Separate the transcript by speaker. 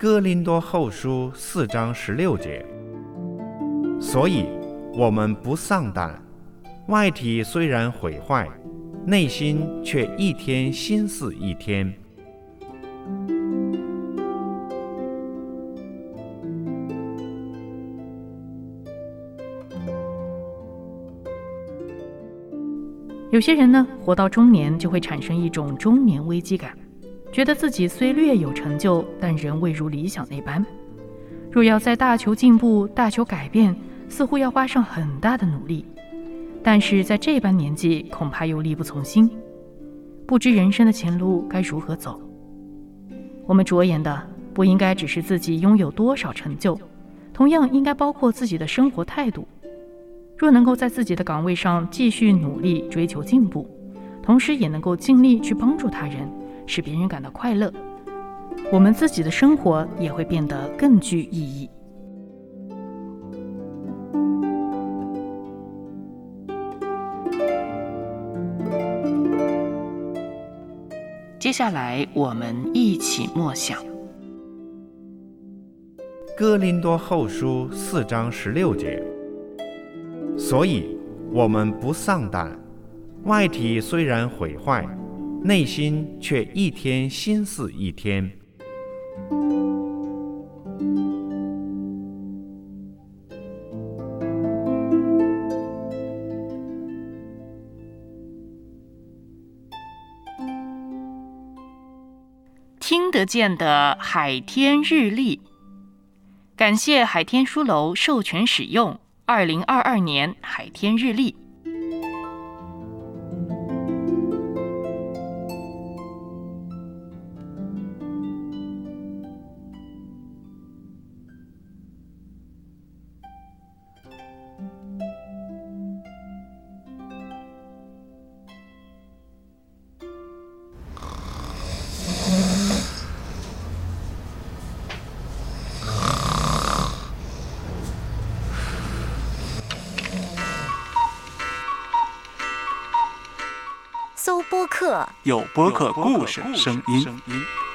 Speaker 1: 哥林多后书四章十六节，所以我们不丧胆，外体虽然毁坏，内心却一天新似一天。
Speaker 2: 有些人呢，活到中年就会产生一种中年危机感，觉得自己虽略有成就，但仍未如理想那般。若要在大求进步、大求改变，似乎要花上很大的努力，但是在这般年纪，恐怕又力不从心，不知人生的前路该如何走。我们着眼的不应该只是自己拥有多少成就，同样应该包括自己的生活态度。若能够在自己的岗位上继续努力追求进步，同时也能够尽力去帮助他人，使别人感到快乐，我们自己的生活也会变得更具意义。接下来，我们一起默想《
Speaker 1: 哥林多后书》四章十六节。所以，我们不丧胆，外体虽然毁坏，内心却一天心似一天。
Speaker 2: 听得见的海天日历，感谢海天书楼授权使用。二零二二年海天日历。
Speaker 3: 播客，
Speaker 4: 有播客故事声音。